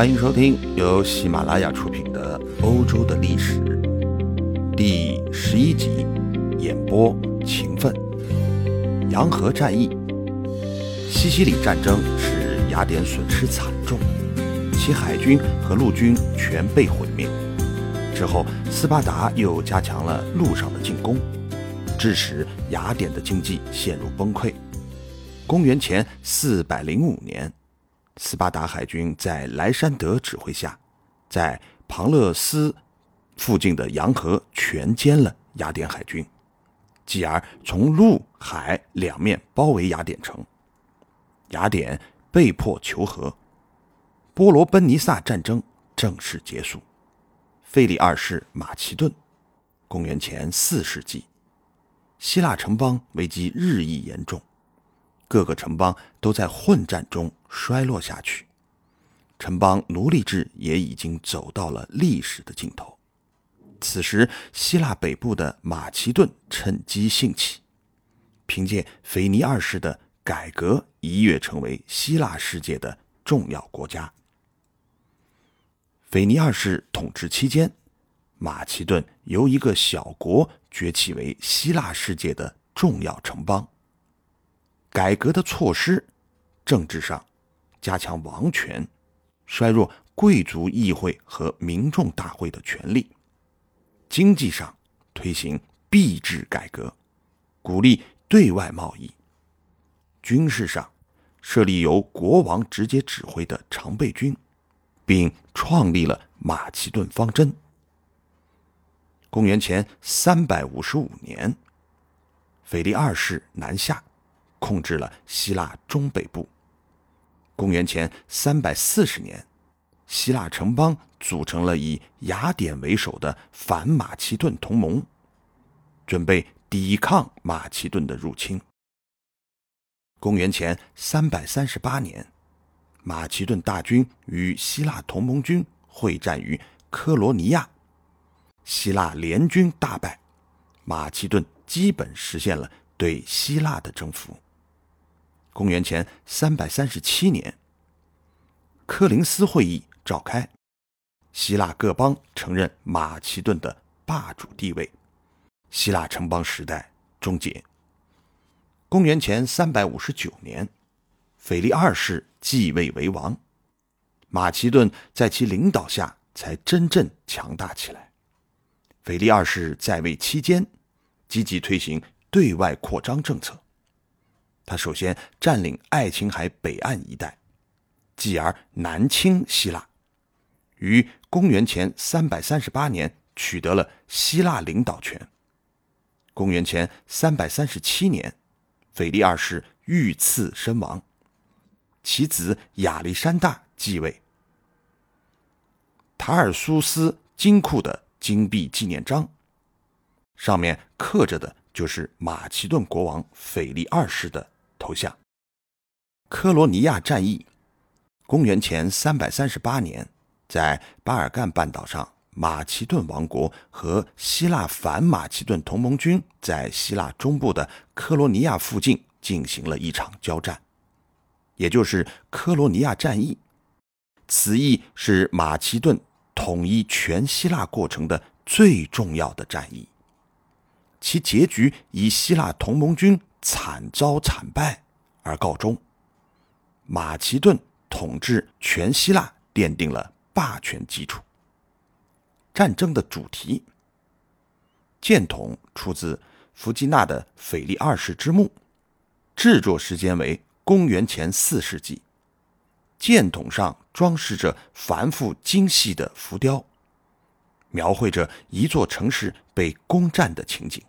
欢迎收听由喜马拉雅出品的《欧洲的历史》第十一集，演播勤奋。洋河战役，西西里战争使雅典损失惨重，其海军和陆军全被毁灭。之后，斯巴达又加强了陆上的进攻，致使雅典的经济陷入崩溃。公元前四百零五年。斯巴达海军在莱山德指挥下，在庞勒斯附近的洋河全歼了雅典海军，继而从陆海两面包围雅典城。雅典被迫求和，波罗奔尼撒战争正式结束。腓力二世马其顿，公元前四世纪，希腊城邦危机日益严重。各个城邦都在混战中衰落下去，城邦奴隶制也已经走到了历史的尽头。此时，希腊北部的马其顿趁机兴起，凭借腓尼二世的改革，一跃成为希腊世界的重要国家。腓尼二世统治期间，马其顿由一个小国崛起为希腊世界的重要城邦。改革的措施，政治上加强王权，衰弱贵族议会和民众大会的权利；经济上推行币制改革，鼓励对外贸易；军事上设立由国王直接指挥的常备军，并创立了马其顿方针。公元前三百五十五年，腓力二世南下。控制了希腊中北部。公元前三百四十年，希腊城邦组成了以雅典为首的反马其顿同盟，准备抵抗马其顿的入侵。公元前三百三十八年，马其顿大军与希腊同盟军会战于科罗尼亚，希腊联军大败，马其顿基本实现了对希腊的征服。公元前三百三十七年，科林斯会议召开，希腊各邦承认马其顿的霸主地位，希腊城邦时代终结。公元前三百五十九年，腓力二世继位为王，马其顿在其领导下才真正强大起来。腓力二世在位期间，积极推行对外扩张政策。他首先占领爱琴海北岸一带，继而南侵希腊，于公元前三百三十八年取得了希腊领导权。公元前三百三十七年，腓力二世遇刺身亡，其子亚历山大继位。塔尔苏斯金库的金币纪念章，上面刻着的就是马其顿国王腓力二世的。头像。科罗尼亚战役，公元前三百三十八年，在巴尔干半岛上，马其顿王国和希腊反马其顿同盟军在希腊中部的科罗尼亚附近进行了一场交战，也就是科罗尼亚战役。此役是马其顿统一全希腊过程的最重要的战役，其结局以希腊同盟军。惨遭惨败而告终，马其顿统治全希腊奠定了霸权基础。战争的主题，箭筒出自弗吉纳的《腓力二世之墓》，制作时间为公元前四世纪。箭筒上装饰着繁复精细的浮雕，描绘着一座城市被攻占的情景。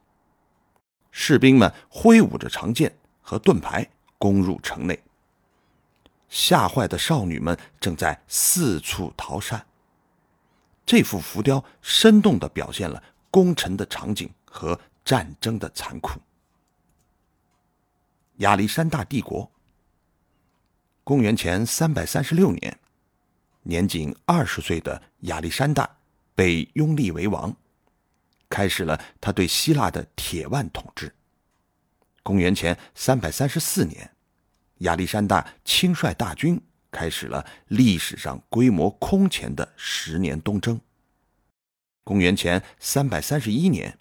士兵们挥舞着长剑和盾牌攻入城内，吓坏的少女们正在四处逃散。这幅浮雕生动地表现了攻城的场景和战争的残酷。亚历山大帝国，公元前三百三十六年，年仅二十岁的亚历山大被拥立为王。开始了他对希腊的铁腕统治。公元前三百三十四年，亚历山大亲率大军开始了历史上规模空前的十年东征。公元前三百三十一年，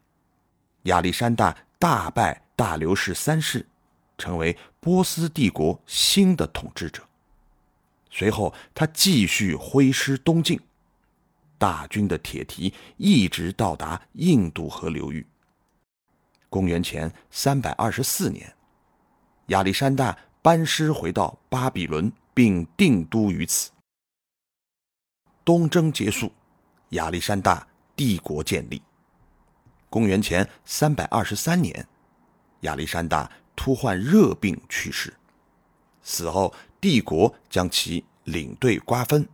亚历山大大败大流士三世，成为波斯帝国新的统治者。随后，他继续挥师东进，大军的铁蹄一直到达印度河流域。公元前三百二十四年，亚历山大班师回到巴比伦，并定都于此。东征结束，亚历山大帝国建立。公元前三百二十三年，亚历山大突患热病去世。死后，帝国将其领队瓜分，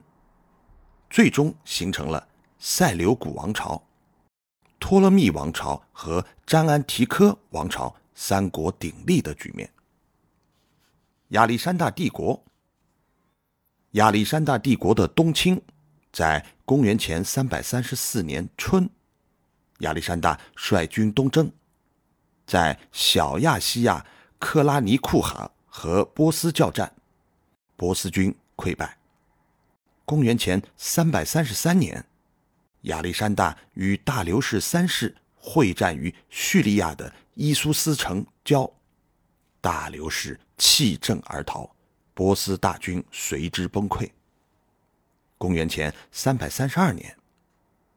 最终形成了塞琉古王朝。托勒密王朝和詹安提科王朝三国鼎立的局面。亚历山大帝国，亚历山大帝国的东侵，在公元前三百三十四年春，亚历山大率军东征，在小亚细亚克拉尼库哈和波斯交战，波斯军溃败。公元前三百三十三年。亚历山大与大流士三世会战于叙利亚的伊苏斯城郊，大流士弃阵而逃，波斯大军随之崩溃。公元前三百三十二年，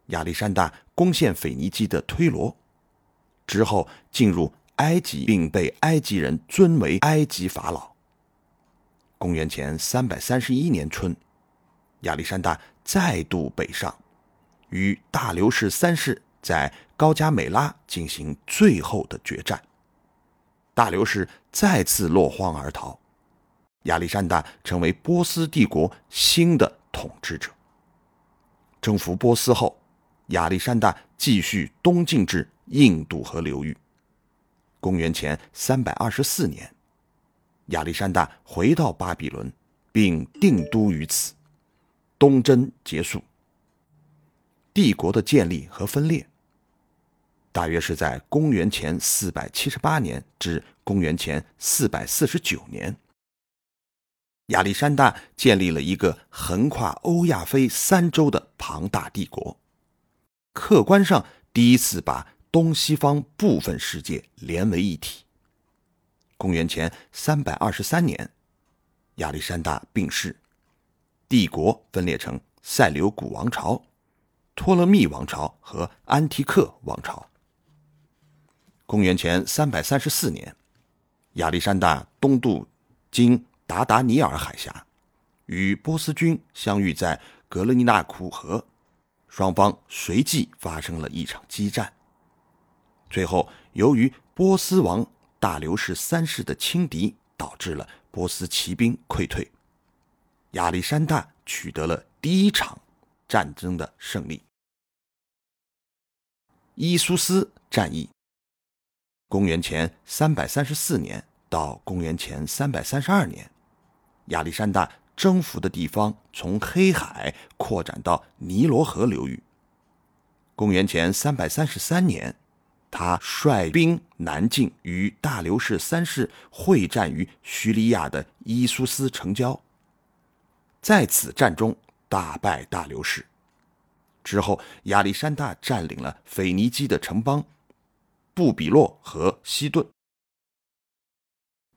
亚历山大攻陷腓尼基的推罗，之后进入埃及，并被埃及人尊为埃及法老。公元前三百三十一年春，亚历山大再度北上。与大流士三世在高加美拉进行最后的决战，大流士再次落荒而逃，亚历山大成为波斯帝国新的统治者。征服波斯后，亚历山大继续东进至印度河流域。公元前三百二十四年，亚历山大回到巴比伦，并定都于此。东征结束。帝国的建立和分裂，大约是在公元前四百七十八年至公元前四百四十九年。亚历山大建立了一个横跨欧亚非三洲的庞大帝国，客观上第一次把东西方部分世界连为一体。公元前三百二十三年，亚历山大病逝，帝国分裂成塞琉古王朝。托勒密王朝和安提克王朝。公元前三百三十四年，亚历山大东渡经达达尼尔海峡，与波斯军相遇在格勒尼纳库河，双方随即发生了一场激战。最后，由于波斯王大流士三世的轻敌，导致了波斯骑兵溃退，亚历山大取得了第一场战争的胜利。伊苏斯战役，公元前三百三十四年到公元前三百三十二年，亚历山大征服的地方从黑海扩展到尼罗河流域。公元前三百三十三年，他率兵南进，与大流士三世会战于叙利亚的伊苏斯城郊，在此战中大败大流士。之后，亚历山大占领了腓尼基的城邦布比洛和西顿。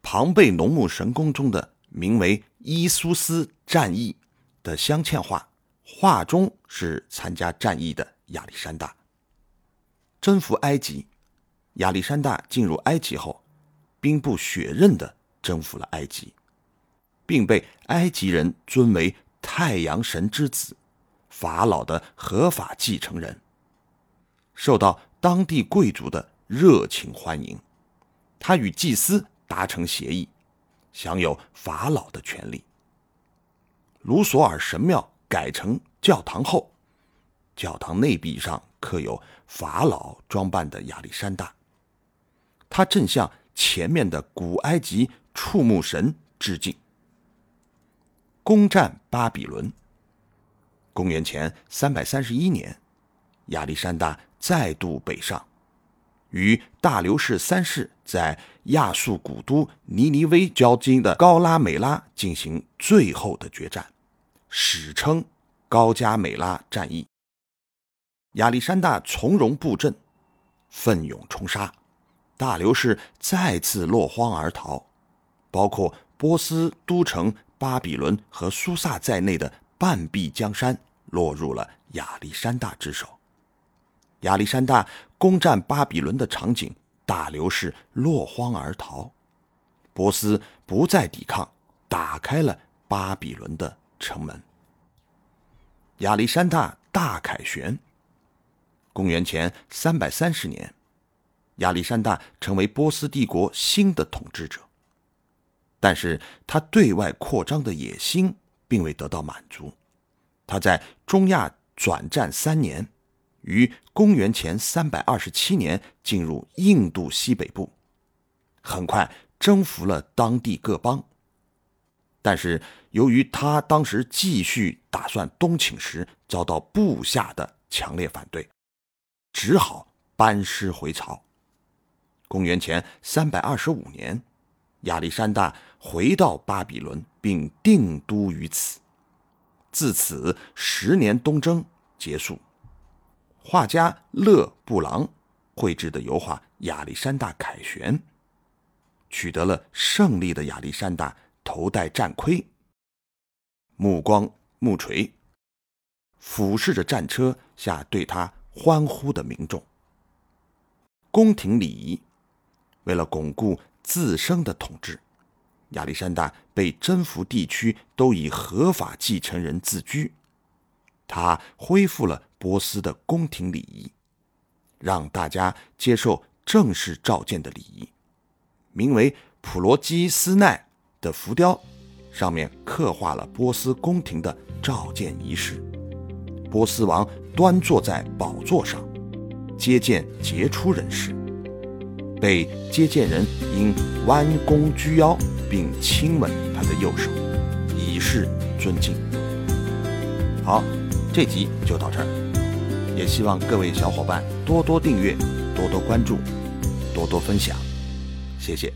庞贝农牧神宫中的名为伊苏斯战役的镶嵌画，画中是参加战役的亚历山大。征服埃及，亚历山大进入埃及后，兵不血刃地征服了埃及，并被埃及人尊为太阳神之子。法老的合法继承人，受到当地贵族的热情欢迎。他与祭司达成协议，享有法老的权利。卢索尔神庙改成教堂后，教堂内壁上刻有法老装扮的亚历山大，他正向前面的古埃及触目神致敬。攻占巴比伦。公元前三百三十一年，亚历山大再度北上，与大流士三世在亚述古都尼尼微交经的高拉美拉进行最后的决战，史称高加美拉战役。亚历山大从容布阵，奋勇冲杀，大流士再次落荒而逃，包括波斯都城巴比伦和苏萨在内的半壁江山落入了亚历山大之手。亚历山大攻占巴比伦的场景，大流士落荒而逃，波斯不再抵抗，打开了巴比伦的城门。亚历山大大凯旋。公元前三百三十年，亚历山大成为波斯帝国新的统治者。但是他对外扩张的野心并未得到满足，他在中亚转战三年。于公元前三百二十七年进入印度西北部，很快征服了当地各邦。但是由于他当时继续打算东侵时，遭到部下的强烈反对，只好班师回朝。公元前三百二十五年，亚历山大回到巴比伦，并定都于此。自此，十年东征结束。画家勒布朗绘制的油画《亚历山大凯旋》，取得了胜利的亚历山大头戴战盔，目光目垂，俯视着战车下对他欢呼的民众。宫廷礼仪，为了巩固自身的统治，亚历山大被征服地区都以合法继承人自居。他恢复了波斯的宫廷礼仪，让大家接受正式召见的礼仪。名为普罗基斯奈的浮雕，上面刻画了波斯宫廷的召见仪式。波斯王端坐在宝座上，接见杰出人士，被接见人应弯弓鞠腰，并亲吻他的右手，以示尊敬。好。这集就到这儿，也希望各位小伙伴多多订阅、多多关注、多多分享，谢谢。